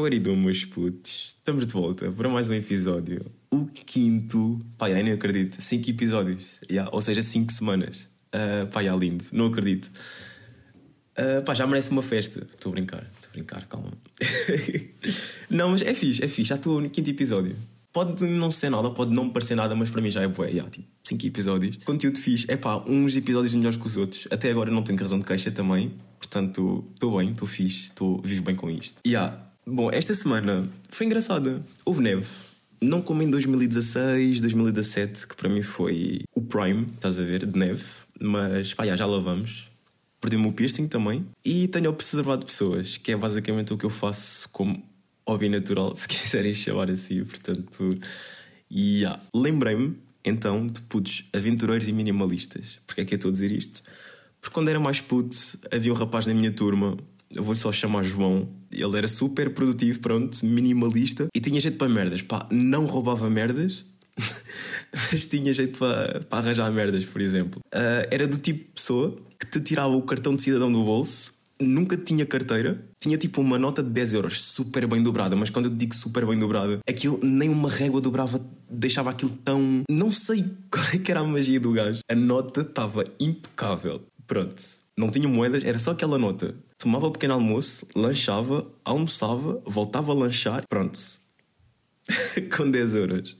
Meus putos, estamos de volta para mais um episódio. O quinto. Pá, já nem acredito. Cinco episódios. Yeah, ou seja, cinco semanas. Uh, pá, já lindo. Não acredito. Uh, pá, já merece uma festa. Estou a brincar, estou a brincar, calma. não, mas é fixe, é fixe. Já estou no quinto episódio. Pode não ser nada, pode não parecer nada, mas para mim já é bué. Yeah, tipo, cinco episódios. Conteúdo fixe. É pá, uns episódios melhores que os outros. Até agora não tenho razão de queixa também. Portanto, estou bem, estou fixe, estou vivo bem com isto. Yeah, Bom, esta semana foi engraçada. Houve neve. Não como em 2016, 2017, que para mim foi o prime, estás a ver, de neve. Mas pá, já, já lá vamos. Perdi-me o piercing também. E tenho observado pessoas, que é basicamente o que eu faço como hobby natural, se quiserem chamar assim. Portanto, e yeah. lembrei-me então de putos aventureiros e minimalistas. Porquê é que eu estou a dizer isto? Porque quando era mais puto, havia um rapaz na minha turma eu vou-lhe só chamar João. Ele era super produtivo, pronto, minimalista e tinha jeito para merdas. Pá, não roubava merdas, mas tinha jeito para, para arranjar merdas, por exemplo. Uh, era do tipo de pessoa que te tirava o cartão de cidadão do bolso, nunca tinha carteira, tinha tipo uma nota de 10 euros, super bem dobrada, mas quando eu digo super bem dobrada, aquilo nem uma régua dobrava, deixava aquilo tão. Não sei qual é que era a magia do gajo. A nota estava impecável. Pronto, não tinha moedas, era só aquela nota. Tomava pequeno almoço, lanchava, almoçava, voltava a lanchar, pronto. Com 10 euros.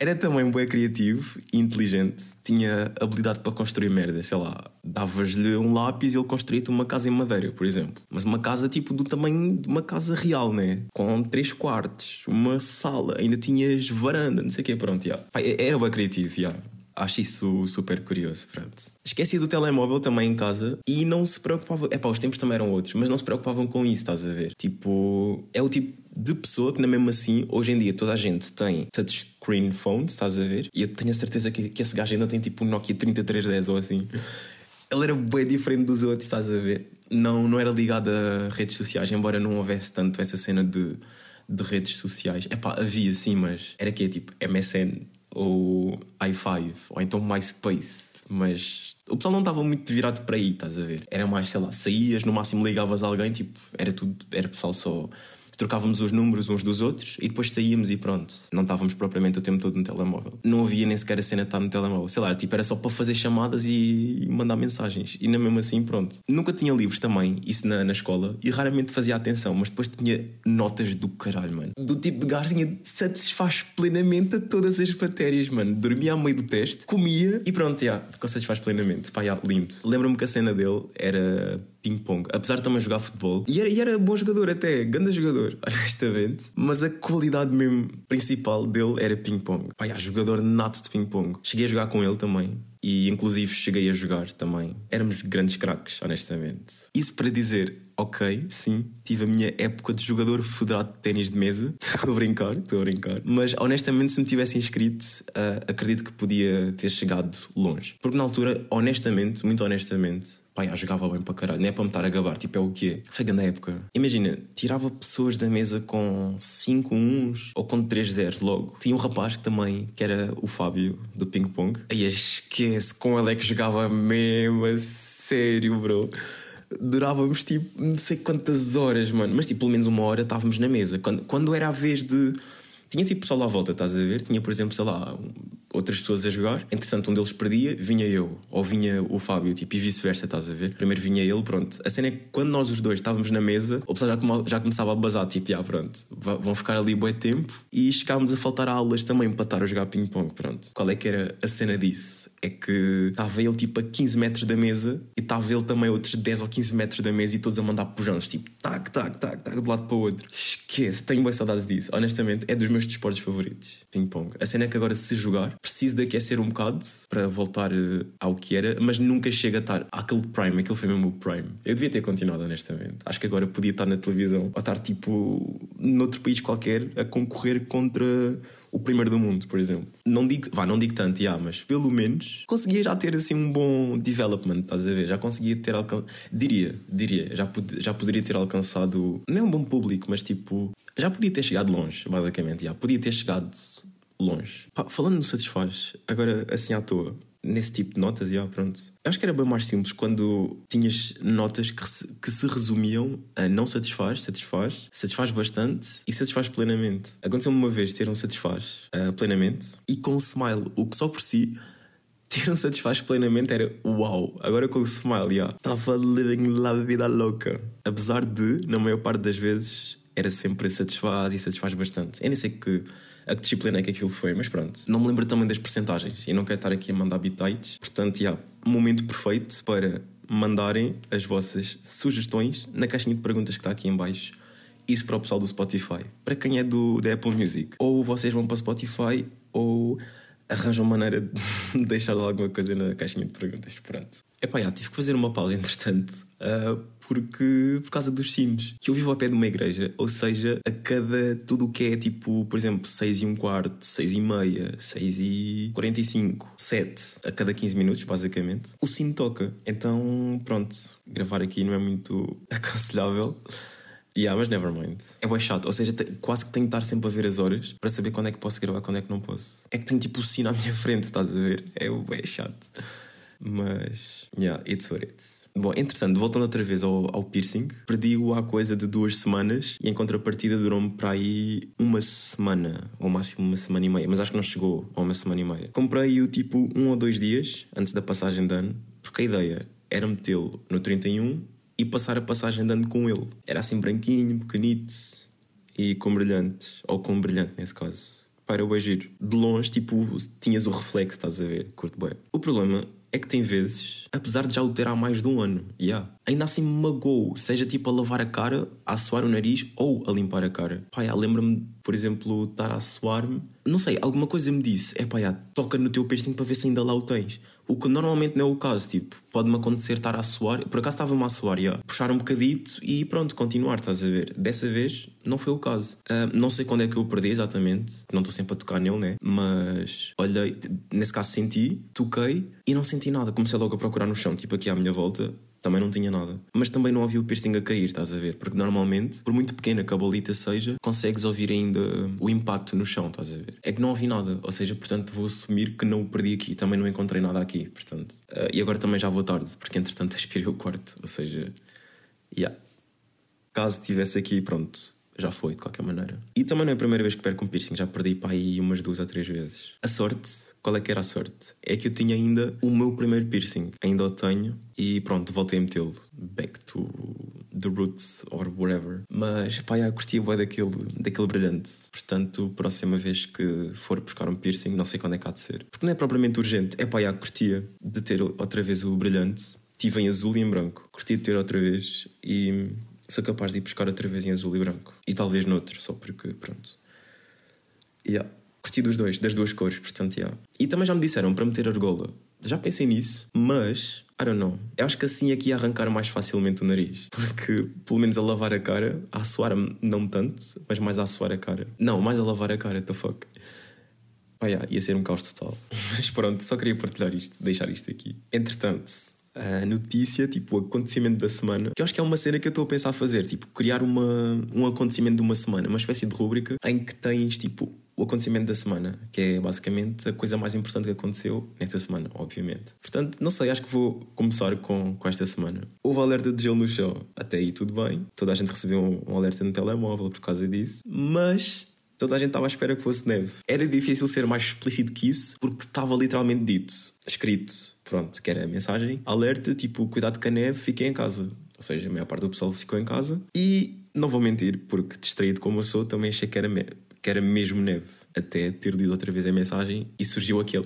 Era também bem criativo e inteligente. Tinha habilidade para construir merdas, sei lá. Davas-lhe um lápis e ele construía-te uma casa em madeira, por exemplo. Mas uma casa tipo do tamanho de uma casa real, né? Com três quartos, uma sala, ainda tinhas varanda, não sei o quê, pronto, yeah. Era bem criativo, yeah. Acho isso super curioso, pronto. Esqueci do telemóvel também em casa e não se preocupava. É pá, os tempos também eram outros, mas não se preocupavam com isso, estás a ver? Tipo, é o tipo de pessoa que, na mesmo assim, hoje em dia toda a gente tem touchscreen phones, estás a ver? E eu tenho a certeza que, que esse gajo ainda tem tipo um Nokia 3310 ou assim. Ele era bem diferente dos outros, estás a ver? Não, não era ligado a redes sociais, embora não houvesse tanto essa cena de, de redes sociais. É pá, havia sim, mas era que é tipo MSN ou i5, ou então MySpace, mas o pessoal não estava muito virado para aí, estás a ver? Era mais, sei lá, saías, no máximo ligavas a alguém, tipo, era tudo, era pessoal só trocávamos os números uns dos outros e depois saíamos e pronto. Não estávamos propriamente o tempo todo no telemóvel. Não havia nem sequer a cena de estar no telemóvel. Sei lá, tipo, era só para fazer chamadas e mandar mensagens. E na mesmo assim, pronto. Nunca tinha livros também, isso na, na escola, e raramente fazia atenção, mas depois tinha notas do caralho, mano. Do tipo de garzinha satisfaz plenamente a todas as matérias, mano. Dormia ao meio do teste, comia e pronto, já, yeah, satisfaz plenamente. Pá, yeah, lindo. Lembro-me que a cena dele era ping-pong, apesar de também jogar futebol. E era, e era bom jogador até, grande jogador, honestamente. Mas a qualidade mesmo principal dele era ping-pong. Pá, yeah, jogador nato de ping-pong. Cheguei a jogar com ele também. E inclusive cheguei a jogar também. Éramos grandes craques, honestamente. Isso para dizer, ok, sim, tive a minha época de jogador federado de ténis de mesa. Estou a brincar, estou a brincar. Mas honestamente, se me tivesse inscrito, uh, acredito que podia ter chegado longe. Porque na altura, honestamente, muito honestamente, Pai, jogava bem para caralho, não é para me estar a gabar, tipo, é o quê? Foi grande época. Imagina, tirava pessoas da mesa com 5 uns ou com 3 zeros logo. Tinha um rapaz que também, que era o Fábio, do ping pong. Aí esquece, com ele é que jogava mesmo, a sério, bro durávamos tipo não sei quantas horas, mano. Mas tipo, pelo menos uma hora estávamos na mesa. Quando, quando era a vez de. Tinha tipo pessoal à volta, estás a ver? Tinha, por exemplo, sei lá, outras pessoas a jogar. Entretanto, um deles perdia, vinha eu, ou vinha o Fábio, tipo, e vice-versa, estás a ver? Primeiro vinha ele, pronto. A cena é que quando nós os dois estávamos na mesa, o pessoal já, já começava a bazar, tipo, já, pronto, vão ficar ali bom tempo. E chegámos a faltar aulas também para estar a jogar ping-pong, pronto. Qual é que era a cena disso? É que estava ele, tipo, a 15 metros da mesa e estava ele também outros 10 ou 15 metros da mesa e todos a mandar pujantes, tipo, tac, tac, tac, tac, de lado para o outro. Esquece, tenho boas saudades disso. Honestamente, é dos meus desportos favoritos, ping-pong. A cena é que agora, se jogar, preciso de aquecer um bocado para voltar eh, ao que era, mas nunca chega a estar àquele prime, aquele foi mesmo o prime. Eu devia ter continuado, honestamente. Acho que agora podia estar na televisão ou estar tipo noutro país qualquer a concorrer contra o primeiro do mundo, por exemplo. Não digo, vá, não digo tanto, já, mas pelo menos conseguia já ter assim um bom development, estás a ver? Já conseguia ter alcançado, diria, diria, já, pod já poderia ter alcançado, não é um bom público, mas tipo, já podia ter chegado longe, basicamente, já. Podia ter chegado longe. Pá, falando no Satisfaz, agora assim à toa, nesse tipo de notas, já, pronto. Eu acho que era bem mais simples quando tinhas notas que se, que se resumiam a não satisfaz, satisfaz, satisfaz bastante e satisfaz plenamente. Aconteceu-me uma vez ter um satisfaz uh, plenamente e com um smile, o que só por si ter um satisfaz plenamente era uau. Agora com o smile, já. Estava living la vida louca. Apesar de, na maior parte das vezes, era sempre satisfaz e satisfaz bastante. Eu nem sei que a disciplina é que aquilo foi, mas pronto. Não me lembro também das percentagens e não quero estar aqui a mandar bitites. Portanto, já, momento perfeito para mandarem as vossas sugestões na caixinha de perguntas que está aqui em baixo. Isso para o pessoal do Spotify. Para quem é do da Apple Music. Ou vocês vão para o Spotify ou arranjam maneira de deixar alguma coisa na caixinha de perguntas. Pronto. Epá, já, tive que fazer uma pausa entretanto, uh, porque por causa dos sinos. Que eu vivo ao pé de uma igreja, ou seja, a cada tudo o que é tipo, por exemplo, 6 e um quarto, 6 e meia, 6 e 45, 7 a cada 15 minutos, basicamente, o sino toca. Então, pronto, gravar aqui não é muito aconselhável. Yeah, mas never mind. É bem chato, ou seja, quase que tenho que estar sempre a ver as horas para saber quando é que posso gravar, quando é que não posso. É que tenho tipo o sino à minha frente, estás a ver? É bem chato. Mas, yeah, it's what it's. Bom, entretanto, voltando outra vez ao, ao piercing, perdi-o há coisa de duas semanas e em contrapartida durou-me para aí uma semana, ou máximo uma semana e meia, mas acho que não chegou a uma semana e meia. Comprei-o tipo um ou dois dias antes da passagem de ano, porque a ideia era metê-lo no 31 e passar a passagem andando com ele. Era assim branquinho, pequenito e com brilhantes, ou com brilhante nesse caso. Para o giro. De longe, tipo, tinhas o reflexo, estás a ver? Curto bem. O problema é que tem vezes, apesar de já o ter há mais de um ano, yeah, ainda assim me magoou, seja tipo a lavar a cara, a suar o nariz ou a limpar a cara. Pá, yeah, lembra-me, por exemplo, estar a suar-me, não sei, alguma coisa me disse, é pá, yeah, toca no teu piercing para ver se ainda lá o tens. O que normalmente não é o caso, tipo, pode-me acontecer estar a suar, por acaso estava-me a suar, yeah, puxar um bocadito e pronto, continuar, estás a ver? Dessa vez não foi o caso. Uh, não sei quando é que eu perdi exatamente, não estou sempre a tocar nele, né? Mas olhei, nesse caso senti, toquei e não senti nada. Comecei logo a procurar no chão, tipo aqui à minha volta, também não tinha nada. Mas também não ouvi o piercing a cair, estás a ver? Porque normalmente, por muito pequena que a bolita seja, consegues ouvir ainda o impacto no chão, estás a ver? É que não ouvi nada, ou seja, portanto vou assumir que não o perdi aqui, também não encontrei nada aqui, portanto. Uh, e agora também já vou tarde, porque entretanto aspirei o quarto, ou seja, yeah. Caso estivesse aqui, pronto, já foi, de qualquer maneira. E também não é a primeira vez que perco um piercing, já perdi para aí umas duas ou três vezes. A sorte, qual é que era a sorte? É que eu tinha ainda o meu primeiro piercing, ainda o tenho, e pronto, voltei a metê-lo. Back to the roots or whatever. Mas pá, já curti bem daquele, daquele brilhante. Portanto, próxima vez que for buscar um piercing, não sei quando é que há de ser. Porque não é propriamente urgente, é pá, já curtia de ter outra vez o brilhante. Tive em azul e em branco. Curti de ter outra vez e sou capaz de ir buscar outra vez em azul e branco. E talvez noutro, só porque, pronto. Yeah. Curti dos dois, das duas cores, portanto, yeah. E também já me disseram para meter argola. Já pensei nisso, mas, I don't know. Eu acho que assim aqui ia arrancar mais facilmente o nariz. Porque, pelo menos a lavar a cara, a suar não tanto, mas mais a suar a cara. Não, mais a lavar a cara, the fuck. Pá, yeah, ia ser um caos total. Mas pronto, só queria partilhar isto, deixar isto aqui. Entretanto, a notícia, tipo, o acontecimento da semana, que eu acho que é uma cena que eu estou a pensar fazer, tipo, criar uma, um acontecimento de uma semana, uma espécie de rúbrica em que tens, tipo, o acontecimento da semana, que é basicamente a coisa mais importante que aconteceu nesta semana, obviamente. Portanto, não sei, acho que vou começar com, com esta semana. Houve alerta de gelo no chão, até aí tudo bem, toda a gente recebeu um, um alerta no telemóvel por causa disso, mas toda a gente estava à espera que fosse neve. Era difícil ser mais explícito que isso, porque estava literalmente dito, escrito pronto, que era a mensagem, alerta, tipo, cuidado com a neve, fiquem em casa. Ou seja, a maior parte do pessoal ficou em casa. E não vou mentir, porque distraído como eu sou, também achei que era, que era mesmo neve. Até ter lido outra vez a mensagem e surgiu aquele.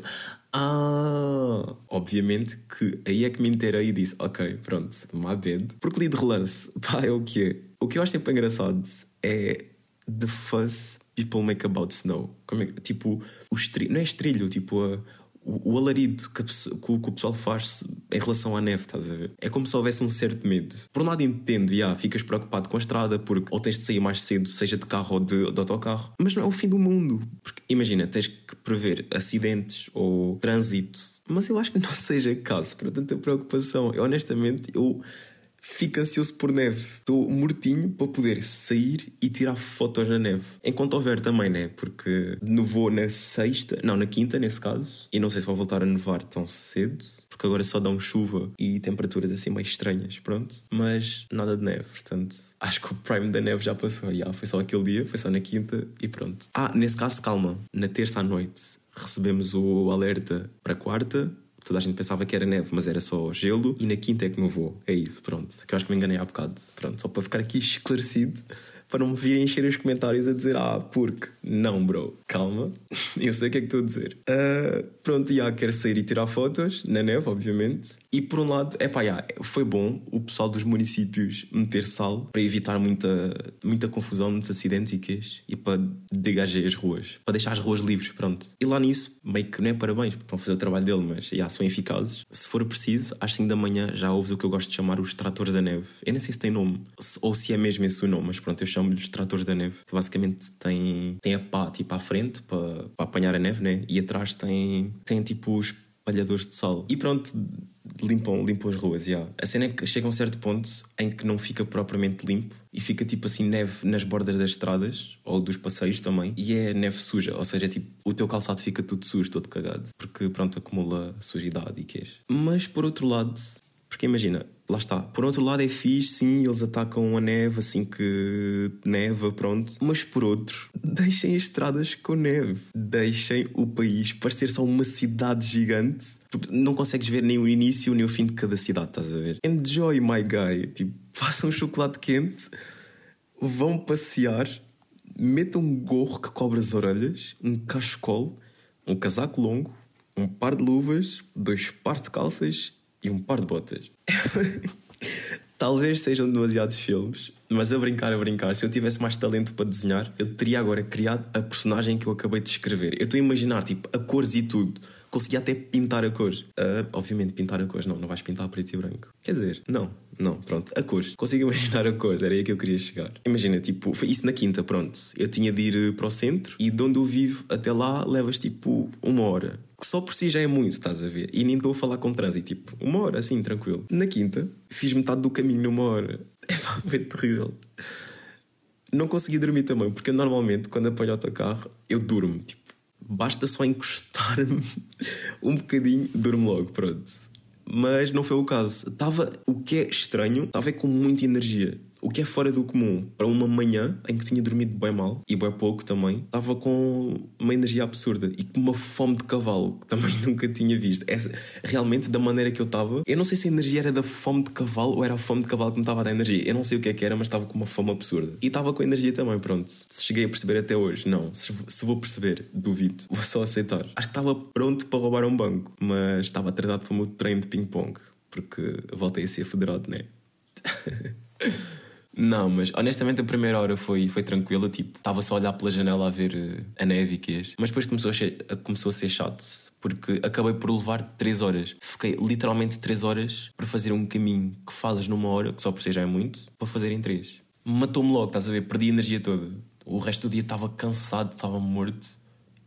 Ah! Obviamente que aí é que me inteirei e disse: Ok, pronto, my bad. Porque li de relance, pá, é o que é. O que eu acho sempre engraçado é the fuss people make about snow. Como é, tipo, o estrilho, não é estrilho, tipo, a, o, alarido que, que, o pessoal faz em relação à neve, estás a ver? É como se houvesse um certo medo. Por um lado entendo, yeah, ficas preocupado com a estrada porque ou tens de sair mais cedo, seja de carro ou de, de autocarro, mas não é o fim do mundo. Porque imagina, tens que prever acidentes ou trânsito, mas eu acho que não seja caso para tanta preocupação. Eu honestamente, eu fico ansioso por neve. Estou mortinho para poder sair e tirar fotos na neve. Enquanto houver também, né? Porque nevou na sexta, não, na quinta nesse caso, e não sei se vai voltar a nevar tão cedo, porque agora só dão chuva e temperaturas assim meio estranhas, pronto. Mas nada de neve, portanto, acho que o prime da neve já passou. Já, foi só aquele dia, foi só na quinta e pronto. Ah, nesse caso, calma, na terça à noite recebemos o alerta para quarta toda a gente pensava que era neve, mas era só gelo, e na quinta é que nevou. É isso, pronto. Que eu acho que me enganei há bocado. Pronto, só para ficar aqui esclarecido para não me virem encher os comentários a dizer ah, porque. Não, bro, calma, eu sei o que é que estou a dizer. Uh, pronto, já quero sair e tirar fotos, na neve, obviamente. E por um lado, é pá, foi bom o pessoal dos municípios meter sal para evitar muita, muita confusão, muitos acidentes e quês, e para degager as ruas, para deixar as ruas livres, pronto. E lá nisso, meio que não é parabéns, porque estão a fazer o trabalho dele, mas já são eficazes. Se for preciso, às 5 da manhã já ouves o que eu gosto de chamar os tratores da neve. Eu nem sei se tem nome, ou se é mesmo esse o nome, mas pronto, eu chamo-lhes tratores da neve, que basicamente tem, tem a pá tipo à frente para, para apanhar a neve, né? E atrás tem, tem tipo os espalhadores de sal. E pronto, limpam, limpam as ruas, yeah. A cena é que chega a um certo ponto em que não fica propriamente limpo e fica tipo assim neve nas bordas das estradas ou dos passeios também e é neve suja, ou seja, tipo o teu calçado fica tudo sujo, todo cagado, porque pronto, acumula sujidade e queijo. Mas por outro lado, porque imagina, lá está. Por outro lado é fixe, sim, eles atacam a neve assim que neva, pronto. Mas por outro, deixem as estradas com neve. Deixem o país parecer só uma cidade gigante. Porque não consegues ver nem o início nem o fim de cada cidade, estás a ver? Enjoy, my guy. Tipo, façam um chocolate quente, vão passear, metam um gorro que cobre as orelhas, um cachecol, um casaco longo, um par de luvas, dois pares de calças e um par de botas. Talvez sejam demasiados filmes, mas a brincar, a brincar, se eu tivesse mais talento para desenhar, eu teria agora criado a personagem que eu acabei de escrever. Eu estou a imaginar, tipo, a cores e tudo. Conseguia até pintar a cores. Uh, obviamente, pintar a cores, não, não vais pintar preto e branco. Quer dizer, não, não, pronto, a cores. Consigo imaginar a cores, era aí que eu queria chegar. Imagina, tipo, foi isso na quinta, pronto. Eu tinha de ir para o centro e de onde eu vivo até lá levas tipo uma hora que só por si já é muito, estás a ver? E nem estou a falar com trânsito, tipo, uma hora assim, tranquilo. Na quinta, fiz metade do caminho numa hora. É foi terrível. Não consegui dormir também, porque normalmente, quando apanho o autocarro, eu durmo. Tipo, basta só encostar-me um bocadinho, durmo logo, pronto. Mas não foi o caso. Estava, o que é estranho, estava com muita energia o que é fora do comum para uma manhã em que tinha dormido bem mal e bem pouco também, estava com uma energia absurda e com uma fome de cavalo que também nunca tinha visto. Essa, realmente, da maneira que eu estava, eu não sei se a energia era da fome de cavalo ou era a fome de cavalo que me estava a dar energia. Eu não sei o que é que era, mas estava com uma fome absurda. E estava com energia também, pronto. Se cheguei a perceber até hoje, não. Se, se vou perceber, duvido. Vou só aceitar. Acho que estava pronto para roubar um banco, mas estava treinado para o meu treino de ping-pong, porque voltei a ser federado, né? Não, mas honestamente a primeira hora foi, foi tranquila, tipo, estava só a olhar pela janela a ver uh, a neve e quês. Mas depois começou a, ser, começou a ser chato, porque acabei por levar 3 horas. Fiquei literalmente 3 horas para fazer um caminho que fazes numa hora, que só por si já é muito, para fazer em 3. Matou-me logo, estás a ver? Perdi a energia toda. O resto do dia estava cansado, estava morto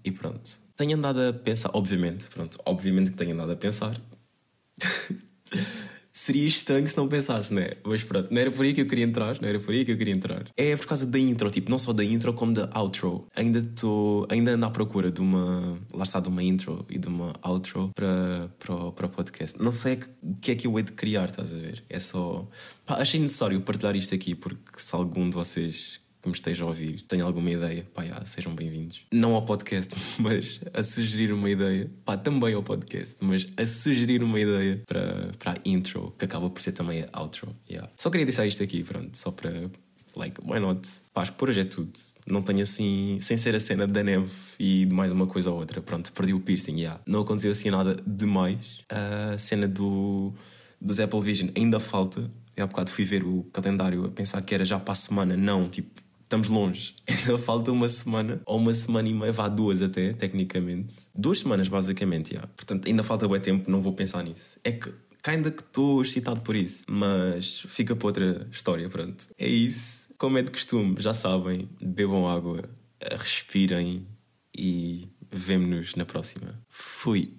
e pronto. Tenho andado a pensar, obviamente, pronto, obviamente que tenho andado a pensar. seria estranho se não pensasse, né? Mas pronto, não era por aí que eu queria entrar, não era por aí que eu queria entrar. É por causa da intro, tipo, não só da intro como da outro. Ainda estou, ainda ando à procura de uma, lá está, de uma intro e de uma outro para, para, para o podcast. Não sei o que é que eu hei de criar, estás a ver? É só. Pá, achei necessário partilhar isto aqui porque se algum de vocês me esteja a ouvir tenha alguma ideia, pá, já, sejam bem-vindos. Não ao podcast, mas a sugerir uma ideia, pá, também ao podcast, mas a sugerir uma ideia para, para a intro, que acaba por ser também a outro. Yeah. Só queria deixar isto aqui, pronto, só para. Like, why not? Pá, acho que por hoje é tudo. Não tenho assim, sem ser a cena da neve e de mais uma coisa ou outra. Pronto, perdi o piercing, yeah. Não aconteceu assim nada demais. A cena do, dos Apple Vision ainda falta. E há bocado fui ver o calendário a pensar que era já para a semana. Não, tipo, estamos longe. Ainda falta uma semana, ou uma semana e meia, vá duas até, tecnicamente. Duas semanas, basicamente, já. Portanto, ainda falta bem tempo, não vou pensar nisso. É que ainda que estou excitado por isso, mas fica para outra história, pronto. É isso. Como é de costume, já sabem, bebam água, respirem e vemo-nos na próxima. Fui.